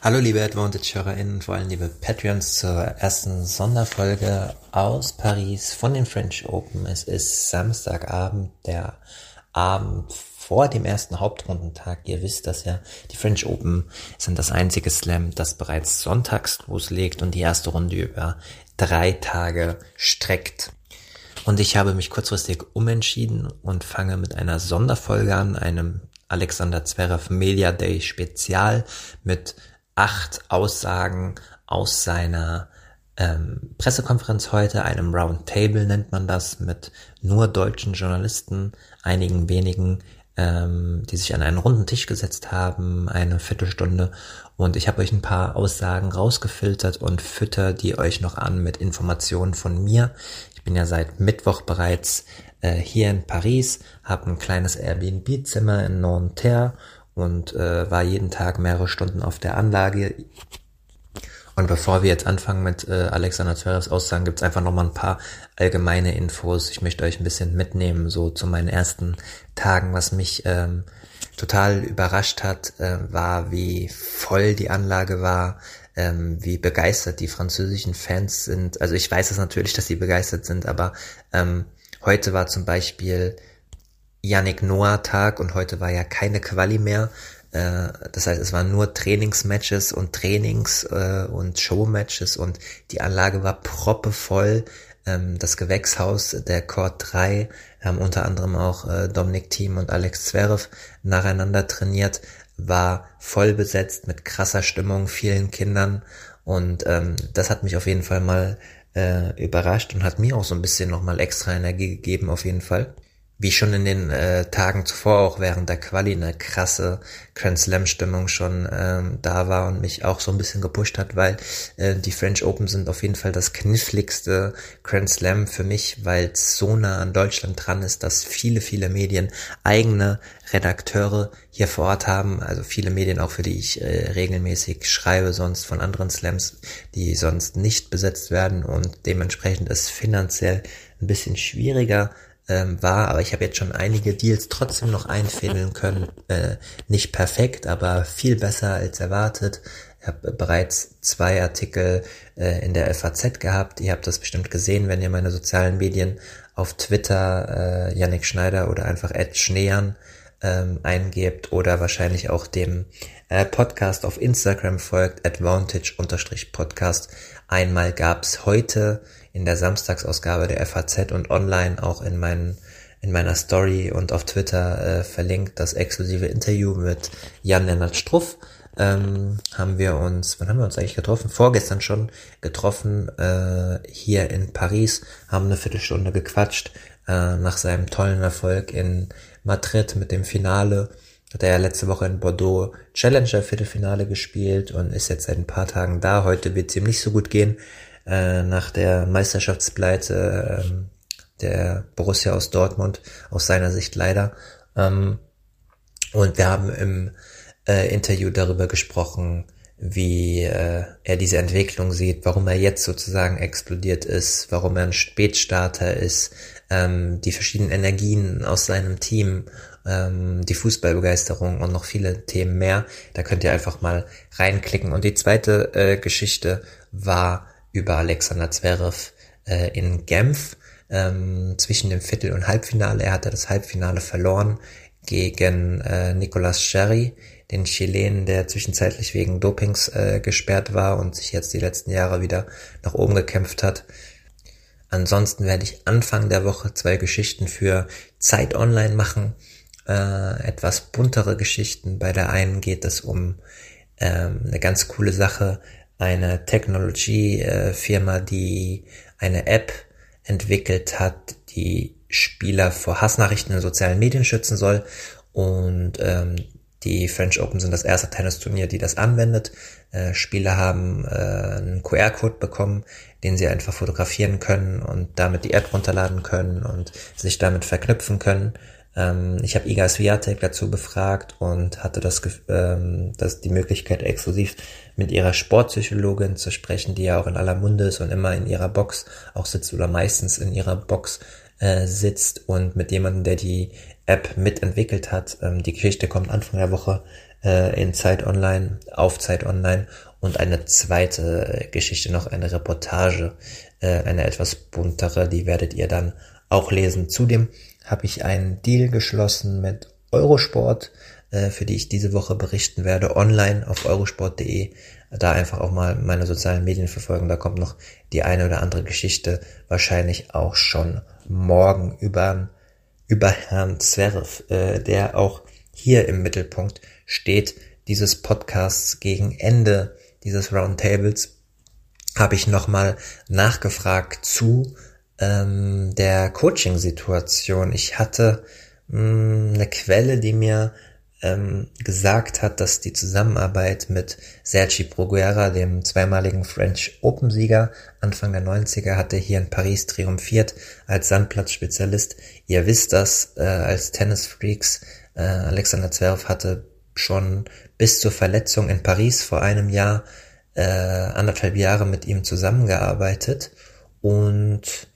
Hallo liebe Advantage-HörerInnen, vor allem liebe Patreons zur ersten Sonderfolge aus Paris von den French Open. Es ist Samstagabend, der Abend vor dem ersten Hauptrundentag. Ihr wisst das ja, die French Open sind das einzige Slam, das bereits sonntags loslegt und die erste Runde über drei Tage streckt. Und ich habe mich kurzfristig umentschieden und fange mit einer Sonderfolge an, einem Alexander Zverev Media Day Spezial mit acht Aussagen aus seiner ähm, Pressekonferenz heute, einem Roundtable nennt man das, mit nur deutschen Journalisten, einigen wenigen, ähm, die sich an einen runden Tisch gesetzt haben, eine Viertelstunde. Und ich habe euch ein paar Aussagen rausgefiltert und fütter die euch noch an mit Informationen von mir. Ich bin ja seit Mittwoch bereits äh, hier in Paris, habe ein kleines Airbnb-Zimmer in Nanterre und äh, war jeden Tag mehrere Stunden auf der Anlage. Und bevor wir jetzt anfangen mit äh, Alexander Zverevs Aussagen, gibt's einfach nochmal ein paar allgemeine Infos. Ich möchte euch ein bisschen mitnehmen, so zu meinen ersten Tagen. Was mich ähm, total überrascht hat, äh, war, wie voll die Anlage war, ähm, wie begeistert die französischen Fans sind. Also ich weiß es natürlich, dass sie begeistert sind, aber ähm, heute war zum Beispiel Yannick Noah Tag und heute war ja keine Quali mehr. Äh, das heißt, es waren nur Trainingsmatches und Trainings äh, und Showmatches und die Anlage war proppevoll. Ähm, das Gewächshaus der Court 3 haben unter anderem auch äh, Dominik Thiem und Alex Zverev nacheinander trainiert, war voll besetzt mit krasser Stimmung, vielen Kindern und ähm, das hat mich auf jeden Fall mal äh, überrascht und hat mir auch so ein bisschen nochmal extra Energie gegeben auf jeden Fall wie schon in den äh, Tagen zuvor auch während der Quali eine krasse Grand Slam Stimmung schon ähm, da war und mich auch so ein bisschen gepusht hat, weil äh, die French Open sind auf jeden Fall das kniffligste Grand Slam für mich, weil es so nah an Deutschland dran ist, dass viele, viele Medien eigene Redakteure hier vor Ort haben, also viele Medien auch für die ich äh, regelmäßig schreibe, sonst von anderen Slams, die sonst nicht besetzt werden. Und dementsprechend ist finanziell ein bisschen schwieriger ähm, war, aber ich habe jetzt schon einige Deals trotzdem noch einfädeln können. Äh, nicht perfekt, aber viel besser als erwartet. Ich habe bereits zwei Artikel äh, in der FAZ gehabt. Ihr habt das bestimmt gesehen, wenn ihr meine sozialen Medien auf Twitter äh, Yannick Schneider oder einfach Ed Schneern ähm, eingebt oder wahrscheinlich auch dem äh, Podcast auf Instagram folgt, advantage-podcast. Einmal gab's heute in der Samstagsausgabe der FAZ und online auch in meinen in meiner Story und auf Twitter äh, verlinkt das exklusive Interview mit Jan-Lennart Struff. Ähm, haben wir uns, wann haben wir uns eigentlich getroffen? Vorgestern schon getroffen, äh, hier in Paris, haben eine Viertelstunde gequatscht, äh, nach seinem tollen Erfolg in Madrid mit dem Finale. Hat er ja letzte Woche in Bordeaux Challenger Viertelfinale gespielt und ist jetzt seit ein paar Tagen da. Heute wird es ihm nicht so gut gehen äh, nach der Meisterschaftspleite äh, der Borussia aus Dortmund, aus seiner Sicht leider. Ähm, und wir haben im äh, Interview darüber gesprochen, wie äh, er diese Entwicklung sieht, warum er jetzt sozusagen explodiert ist, warum er ein Spätstarter ist, ähm, die verschiedenen Energien aus seinem Team, ähm, die Fußballbegeisterung und noch viele Themen mehr. Da könnt ihr einfach mal reinklicken. Und die zweite äh, Geschichte war über Alexander Zverev äh, in Genf ähm, zwischen dem Viertel- und Halbfinale. Er hatte das Halbfinale verloren gegen äh, Nicolas Sherry, den Chilen, der zwischenzeitlich wegen Dopings äh, gesperrt war und sich jetzt die letzten Jahre wieder nach oben gekämpft hat. Ansonsten werde ich Anfang der Woche zwei Geschichten für Zeit Online machen. Äh, etwas buntere Geschichten. Bei der einen geht es um ähm, eine ganz coole Sache, eine Technology-Firma, die eine App entwickelt hat, die Spieler vor Hassnachrichten in sozialen Medien schützen soll. Und ähm, Die French Open sind das erste Tennisturnier, die das anwendet. Äh, Spieler haben äh, einen QR-Code bekommen, den sie einfach fotografieren können und damit die App runterladen können und sich damit verknüpfen können. Ähm, ich habe Iga Swiatek dazu befragt und hatte das, ähm, das die Möglichkeit exklusiv mit ihrer Sportpsychologin zu sprechen, die ja auch in aller Munde ist und immer in ihrer Box auch sitzt oder meistens in ihrer Box äh, sitzt und mit jemandem, der die App mitentwickelt hat. Ähm, die Geschichte kommt Anfang der Woche äh, in Zeit Online, auf Zeit Online und eine zweite Geschichte noch, eine Reportage, äh, eine etwas buntere, die werdet ihr dann auch lesen. Zudem habe ich einen Deal geschlossen mit Eurosport, äh, für die ich diese Woche berichten werde, online auf eurosport.de. Da einfach auch mal meine sozialen Medien verfolgen. Da kommt noch die eine oder andere Geschichte, wahrscheinlich auch schon morgen über, über Herrn Zwerf, äh, der auch hier im Mittelpunkt steht dieses Podcasts gegen Ende dieses Roundtables habe ich nochmal nachgefragt zu ähm, der Coaching-Situation. Ich hatte mh, mm, eine Quelle, die mir ähm, gesagt hat, dass die Zusammenarbeit mit Sergi Bruguera, dem zweimaligen French Open-Sieger Anfang der 90er, hatte hier in Paris triumphiert als Sandplatzspezialist. Ihr wisst das äh, als Tennisfreaks. Äh, Alexander Zverev hatte schon bis zur Verletzung in Paris vor einem Jahr äh, anderthalb Jahre mit ihm zusammengearbeitet und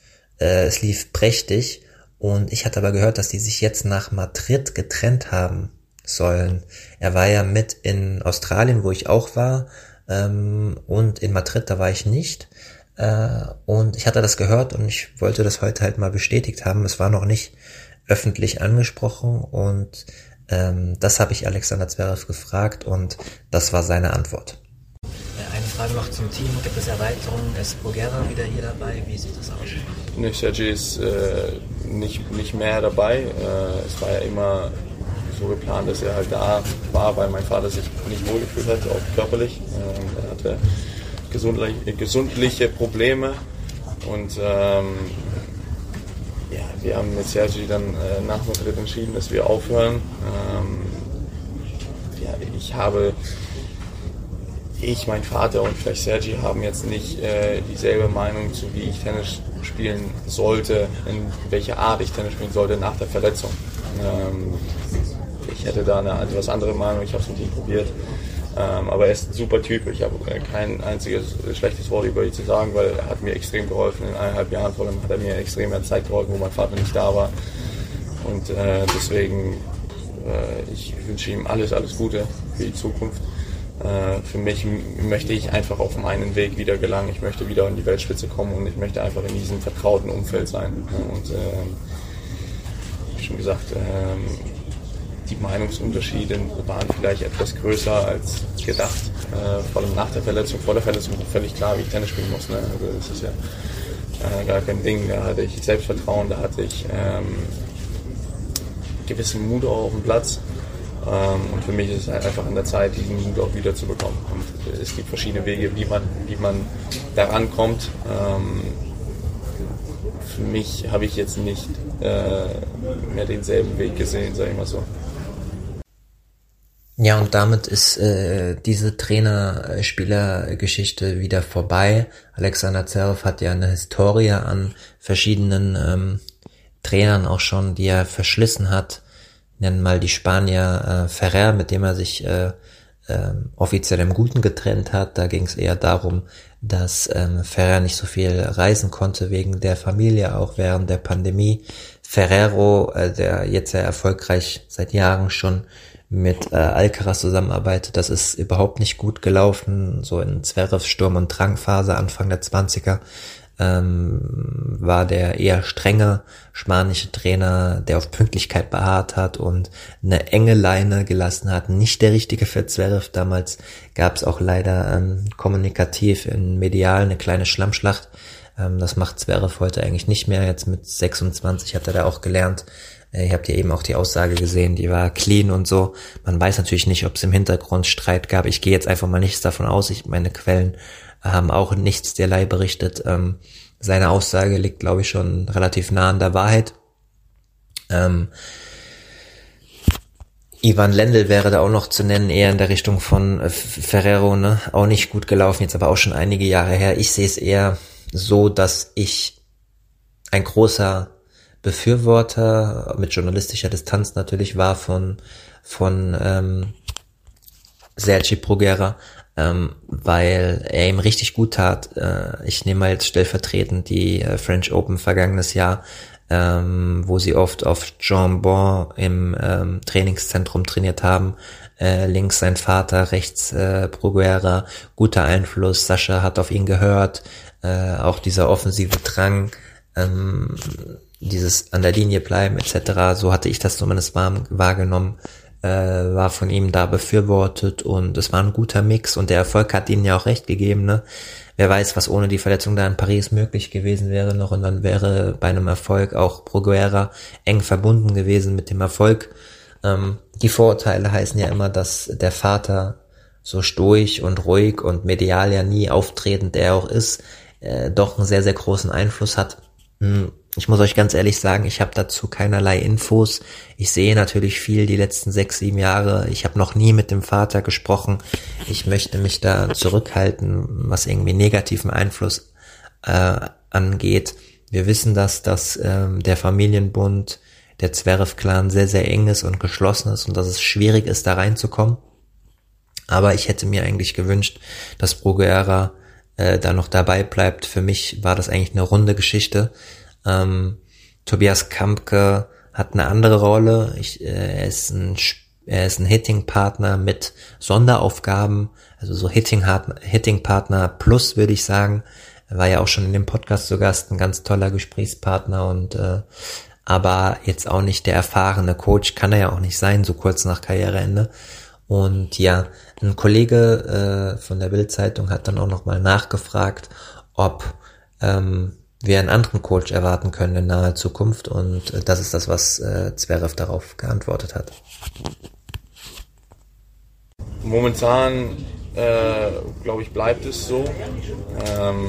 äh, es lief prächtig. Und ich hatte aber gehört, dass die sich jetzt nach Madrid getrennt haben sollen. Er war ja mit in Australien, wo ich auch war, ähm, und in Madrid, da war ich nicht. Äh, und ich hatte das gehört und ich wollte das heute halt mal bestätigt haben. Es war noch nicht öffentlich angesprochen und ähm, das habe ich Alexander Zverev gefragt und das war seine Antwort. Eine Frage noch zum Team. Gibt es Erweiterungen? Ist Bulgara wieder hier dabei? Wie sieht das aus? Nee, Sergi ist äh, nicht, nicht mehr dabei. Äh, es war ja immer so geplant, dass er halt da war, weil mein Vater sich nicht wohlgefühlt hat, auch körperlich. Ähm, er hatte gesundlich, gesundliche Probleme und ähm, ja, wir haben mit Sergi dann äh, nach Madrid entschieden, dass wir aufhören. Ähm, ja, ich habe, ich, mein Vater und vielleicht Sergi haben jetzt nicht äh, dieselbe Meinung zu, wie ich Tennis spielen sollte, in welcher Art ich Tennis spielen sollte nach der Verletzung. Ähm, ich hätte da eine etwas andere Meinung, ich habe es mit ihm probiert. Ähm, aber er ist ein super Typ. Ich habe kein einziges schlechtes Wort über ihn zu sagen, weil er hat mir extrem geholfen. In eineinhalb Jahren vor allem hat er mir extrem mehr Zeit geholfen, wo mein Vater nicht da war. Und äh, deswegen, äh, ich wünsche ihm alles, alles Gute für die Zukunft. Äh, für mich möchte ich einfach auf meinen Weg wieder gelangen. Ich möchte wieder in die Weltspitze kommen und ich möchte einfach in diesem vertrauten Umfeld sein. Und ähm, wie schon gesagt, ähm, die Meinungsunterschiede waren vielleicht etwas größer als gedacht. Äh, vor allem nach der Verletzung, vor der Verletzung war völlig klar, wie ich Tennis spielen muss. Ne? Also das ist ja äh, gar kein Ding. Da hatte ich Selbstvertrauen, da hatte ich ähm, gewissen Mut auch auf dem Platz. Ähm, und für mich ist es halt einfach an der Zeit, diesen Mut auch wieder zu bekommen. Und es gibt verschiedene Wege, wie man, wie man daran kommt. Ähm, für mich habe ich jetzt nicht äh, mehr denselben Weg gesehen, sage ich mal so. Ja, und damit ist äh, diese Trainer-Spieler-Geschichte wieder vorbei. Alexander Zverev hat ja eine Historie an verschiedenen ähm, Trainern auch schon, die er verschlissen hat. Nennen mal die Spanier äh, Ferrer, mit dem er sich äh, äh, offiziell im Guten getrennt hat. Da ging es eher darum, dass ähm, Ferrer nicht so viel reisen konnte wegen der Familie, auch während der Pandemie. Ferrero, äh, der jetzt sehr erfolgreich seit Jahren schon mit äh, Alcaraz zusammenarbeitet. Das ist überhaupt nicht gut gelaufen. So in Zverevs Sturm- und Drangphase Anfang der 20er ähm, war der eher strenge spanische Trainer, der auf Pünktlichkeit beharrt hat und eine enge Leine gelassen hat. Nicht der richtige für Zverev. Damals gab es auch leider ähm, kommunikativ in medial eine kleine Schlammschlacht. Ähm, das macht Zverev heute eigentlich nicht mehr. Jetzt mit 26 hat er da auch gelernt, äh, ihr habt ja eben auch die Aussage gesehen, die war clean und so. Man weiß natürlich nicht, ob es im Hintergrund Streit gab. Ich gehe jetzt einfach mal nichts davon aus. Ich, meine Quellen haben auch nichts derlei berichtet. Ähm, seine Aussage liegt, glaube ich, schon relativ nah an der Wahrheit. Ähm, Ivan Lendl wäre da auch noch zu nennen, eher in der Richtung von äh, Ferrero, ne? Auch nicht gut gelaufen, jetzt aber auch schon einige Jahre her. Ich sehe es eher so, dass ich ein großer Befürworter mit journalistischer Distanz natürlich war von von ähm, Sergi Progera, ähm, weil er ihm richtig gut tat. Äh, ich nehme mal jetzt stellvertretend die äh, French Open vergangenes Jahr, ähm, wo sie oft auf Jean Bon im ähm, Trainingszentrum trainiert haben. Äh, links sein Vater, rechts äh, Proguera, guter Einfluss. Sascha hat auf ihn gehört. Äh, auch dieser offensive Drang, ähm, dieses an der Linie bleiben etc. So hatte ich das zumindest wahrgenommen äh, war von ihm da befürwortet und es war ein guter Mix und der Erfolg hat ihnen ja auch recht gegeben, ne? Wer weiß, was ohne die Verletzung da in Paris möglich gewesen wäre noch und dann wäre bei einem Erfolg auch Proguera eng verbunden gewesen mit dem Erfolg. Ähm, die Vorurteile heißen ja immer, dass der Vater so stoisch und ruhig und medial ja nie auftretend er auch ist, äh, doch einen sehr, sehr großen Einfluss hat. Hm, ich muss euch ganz ehrlich sagen, ich habe dazu keinerlei Infos. Ich sehe natürlich viel die letzten sechs, sieben Jahre. Ich habe noch nie mit dem Vater gesprochen. Ich möchte mich da zurückhalten, was irgendwie negativen Einfluss äh, angeht. Wir wissen, dass, dass ähm, der Familienbund, der Zverev-Clan sehr, sehr eng ist und geschlossen ist und dass es schwierig ist, da reinzukommen. Aber ich hätte mir eigentlich gewünscht, dass Bruguera äh, da noch dabei bleibt. Für mich war das eigentlich eine runde Geschichte. Ähm, Tobias Kampke hat eine andere Rolle. Ich, äh, er ist ein er ist ein Hitting-Partner mit Sonderaufgaben, also so Hitting-Partner plus, würde ich sagen. Er war ja auch schon in dem Podcast zu Gast, ein ganz toller Gesprächspartner und äh, aber jetzt auch nicht der erfahrene Coach, kann er ja auch nicht sein, so kurz nach Karriereende. Und ja, ein Kollege äh, von der Bildzeitung hat dann auch nochmal nachgefragt, ob ähm, wir einen anderen Coach erwarten können in naher Zukunft und äh, das ist das, was äh, Zverev darauf geantwortet hat. Momentan äh, glaube ich, bleibt es so. Ähm,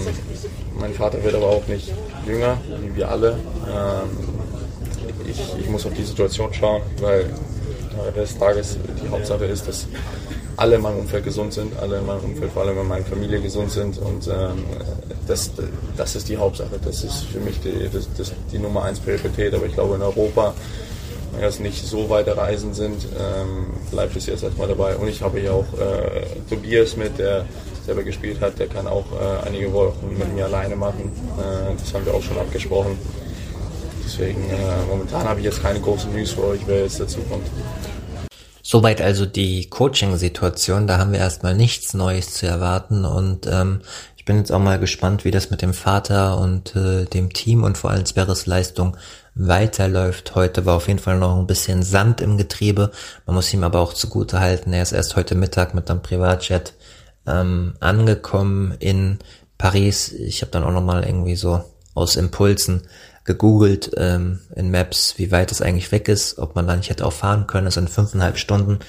mein Vater wird aber auch nicht jünger, wie wir alle. Ähm, ich, ich, muss auf die Situation schauen, weil des Tages die Hauptsache ist, dass alle in meinem Umfeld gesund sind, alle in meinem Umfeld, vor allem in meiner Familie gesund sind und ähm, das, das ist die Hauptsache. Das ist für mich die, das, das, die Nummer eins Priorität. Aber ich glaube in Europa, wenn das nicht so weite Reisen sind, ähm, bleibt es jetzt erstmal dabei. Und ich habe hier auch äh, Tobias mit, der selber gespielt hat, der kann auch äh, einige Wochen mit mir alleine machen. Äh, das haben wir auch schon abgesprochen. Deswegen äh, momentan habe ich jetzt keine großen News für euch, wer jetzt dazu kommt. Soweit also die Coaching-Situation. Da haben wir erstmal nichts Neues zu erwarten und ähm, ich bin jetzt auch mal gespannt, wie das mit dem Vater und äh, dem Team und vor allem Sperres Leistung weiterläuft. Heute war auf jeden Fall noch ein bisschen Sand im Getriebe. Man muss ihm aber auch zugute halten. Er ist erst heute Mittag mit einem Privatjet ähm, angekommen in Paris. Ich habe dann auch noch mal irgendwie so aus Impulsen gegoogelt ähm, in Maps, wie weit es eigentlich weg ist, ob man da nicht hätte auch fahren können. Es sind fünfeinhalb Stunden.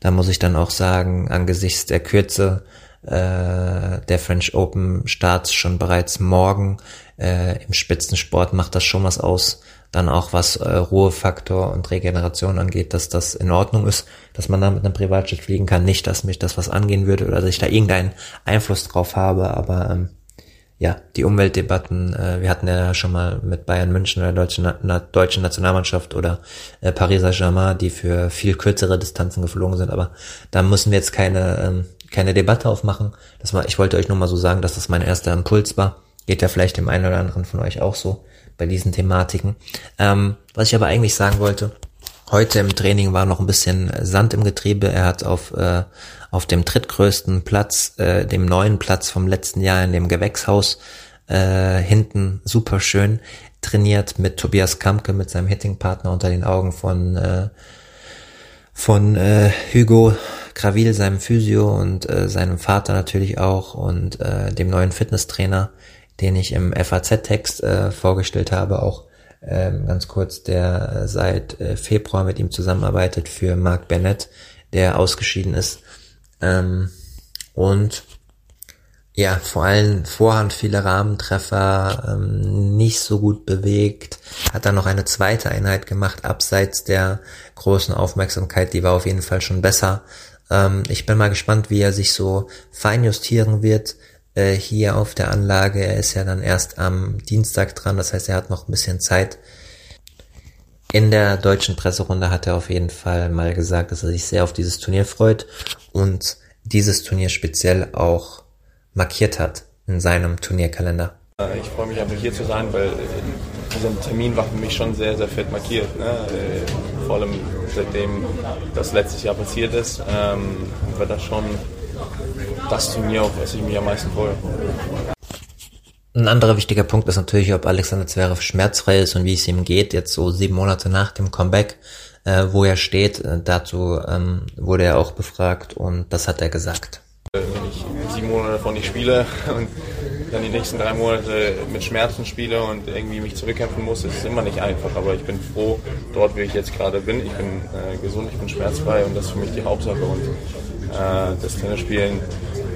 Da muss ich dann auch sagen, angesichts der Kürze äh, der French Open Starts schon bereits morgen. Äh, Im Spitzensport macht das schon was aus. Dann auch was äh, Ruhefaktor und Regeneration angeht, dass das in Ordnung ist, dass man da mit einem Privatjet fliegen kann. Nicht, dass mich das was angehen würde oder dass ich da irgendeinen Einfluss drauf habe, aber ähm, ja, die Umweltdebatten, äh, wir hatten ja schon mal mit Bayern München oder der deutschen, Na deutschen Nationalmannschaft oder äh, Paris Saint-Germain, die für viel kürzere Distanzen geflogen sind, aber da müssen wir jetzt keine ähm, keine Debatte aufmachen. Das war, ich wollte euch nur mal so sagen, dass das mein erster Impuls war. Geht ja vielleicht dem einen oder anderen von euch auch so bei diesen Thematiken. Ähm, was ich aber eigentlich sagen wollte, heute im Training war noch ein bisschen Sand im Getriebe. Er hat auf, äh, auf dem drittgrößten Platz, äh, dem neuen Platz vom letzten Jahr in dem Gewächshaus, äh, hinten super schön trainiert mit Tobias Kamke, mit seinem Hittingpartner unter den Augen von, äh, von äh, Hugo Gravil, seinem Physio und äh, seinem Vater natürlich auch und äh, dem neuen Fitnesstrainer, den ich im FAZ-Text äh, vorgestellt habe, auch ähm, ganz kurz, der äh, seit äh, Februar mit ihm zusammenarbeitet für Mark Bennett, der ausgeschieden ist. Ähm, und ja, vor allem Vorhand viele Rahmentreffer, ähm, nicht so gut bewegt, hat dann noch eine zweite Einheit gemacht, abseits der großen Aufmerksamkeit, die war auf jeden Fall schon besser. Ähm, ich bin mal gespannt, wie er sich so feinjustieren wird äh, hier auf der Anlage. Er ist ja dann erst am Dienstag dran, das heißt, er hat noch ein bisschen Zeit. In der deutschen Presserunde hat er auf jeden Fall mal gesagt, dass er sich sehr auf dieses Turnier freut und dieses Turnier speziell auch markiert hat in seinem Turnierkalender. Ich freue mich einfach hier zu sein, weil dieser Termin war für mich schon sehr, sehr fett markiert. Ne? Äh, vor allem seitdem das letztes Jahr passiert ist, ähm, war das schon das Turnier, auf das ich mich am meisten freue. Ein anderer wichtiger Punkt ist natürlich, ob Alexander Zverev schmerzfrei ist und wie es ihm geht, jetzt so sieben Monate nach dem Comeback, äh, wo er steht. Äh, dazu ähm, wurde er auch befragt und das hat er gesagt. Wenn ich sieben Monate davon nicht spiele und dann die nächsten drei Monate mit Schmerzen spiele und irgendwie mich zurückkämpfen muss, ist es immer nicht einfach. Aber ich bin froh, dort, wie ich jetzt gerade bin. Ich bin äh, gesund, ich bin schmerzfrei und das ist für mich die Hauptsache. Und das Tennisspielen,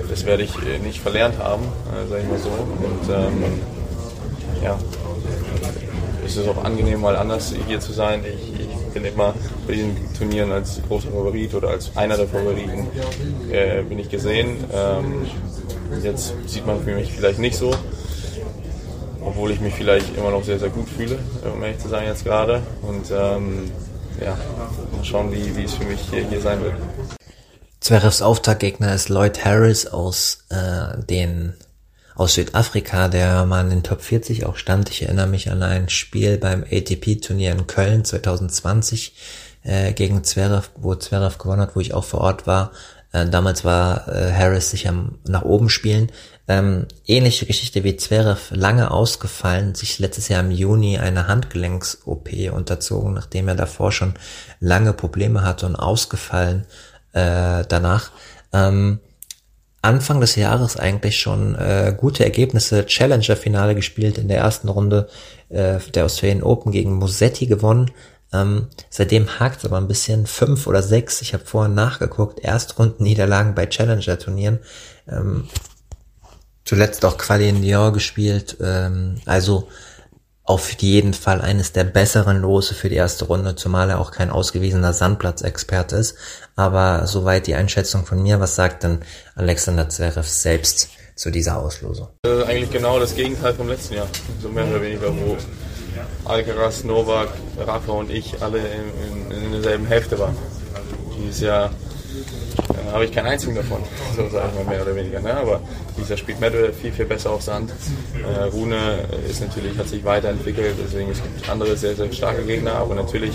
das werde ich äh, nicht verlernt haben, äh, sage ich mal so. Und ähm, ja, es ist auch angenehm, mal anders hier zu sein. Ich, bin immer bei diesen Turnieren als großer Favorit oder als einer der Favoriten äh, bin ich gesehen. Ähm, jetzt sieht man mich vielleicht nicht so, obwohl ich mich vielleicht immer noch sehr, sehr gut fühle, um ehrlich zu sein jetzt gerade. Und ähm, ja, mal schauen, wie, wie es für mich hier, hier sein wird. Zverevs Auftaktgegner ist Lloyd Harris aus äh, den aus Südafrika, der mal in den Top 40 auch stand. Ich erinnere mich an ein Spiel beim ATP-Turnier in Köln 2020 äh, gegen Zverev, wo Zverev gewonnen hat, wo ich auch vor Ort war. Äh, damals war äh, Harris sich am nach oben spielen. Ähm, ähnliche Geschichte wie Zverev, lange ausgefallen, sich letztes Jahr im Juni eine Handgelenks-OP unterzogen, nachdem er davor schon lange Probleme hatte und ausgefallen äh, danach. Ähm, Anfang des Jahres eigentlich schon äh, gute Ergebnisse, Challenger-Finale gespielt in der ersten Runde äh, der Australian Open gegen Musetti gewonnen. Ähm, seitdem hakt es aber ein bisschen, fünf oder sechs, ich habe vorhin nachgeguckt, Erstrunden-Niederlagen bei Challenger-Turnieren. Ähm, zuletzt auch Quali in Lyon gespielt, ähm, also auf jeden Fall eines der besseren Lose für die erste Runde, zumal er auch kein ausgewiesener Sandplatzexperte ist. Aber soweit die Einschätzung von mir, was sagt denn Alexander Zverev selbst zu dieser Auslosung? Äh, eigentlich genau das Gegenteil vom letzten Jahr, so mehr oder weniger, wo Alcaraz, Novak, Rafa und ich alle in, in, in derselben Hälfte waren. Dieses Jahr äh, habe ich keinen einzigen davon, so sage ich mal mehr oder weniger. Ne? Aber dieser spielt Medvedev viel, viel besser auf Sand. Äh, Rune ist natürlich, hat sich weiterentwickelt, deswegen es gibt andere sehr, sehr starke Gegner, aber natürlich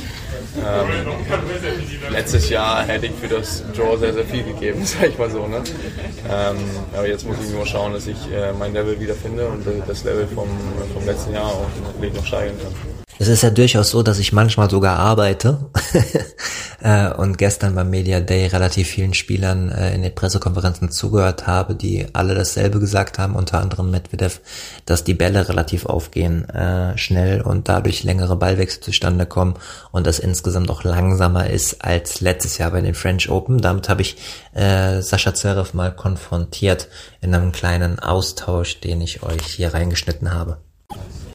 ähm, letztes Jahr hätte ich für das Draw sehr, sehr viel gegeben, sage ich mal so. Ne? Ähm, aber jetzt muss ich nur schauen, dass ich äh, mein Level wiederfinde und das Level vom, vom letzten Jahr auch natürlich noch steigern kann. Es ist ja durchaus so, dass ich manchmal sogar arbeite äh, und gestern beim Media Day relativ vielen Spielern äh, in den Pressekonferenzen zugehört habe, die alle dasselbe gesagt haben, unter anderem Medvedev, dass die Bälle relativ aufgehen, äh, schnell und dadurch längere Ballwechsel zustande kommen und das insgesamt auch langsamer ist als letztes Jahr bei den French Open. Damit habe ich äh, Sascha Zverev mal konfrontiert in einem kleinen Austausch, den ich euch hier reingeschnitten habe.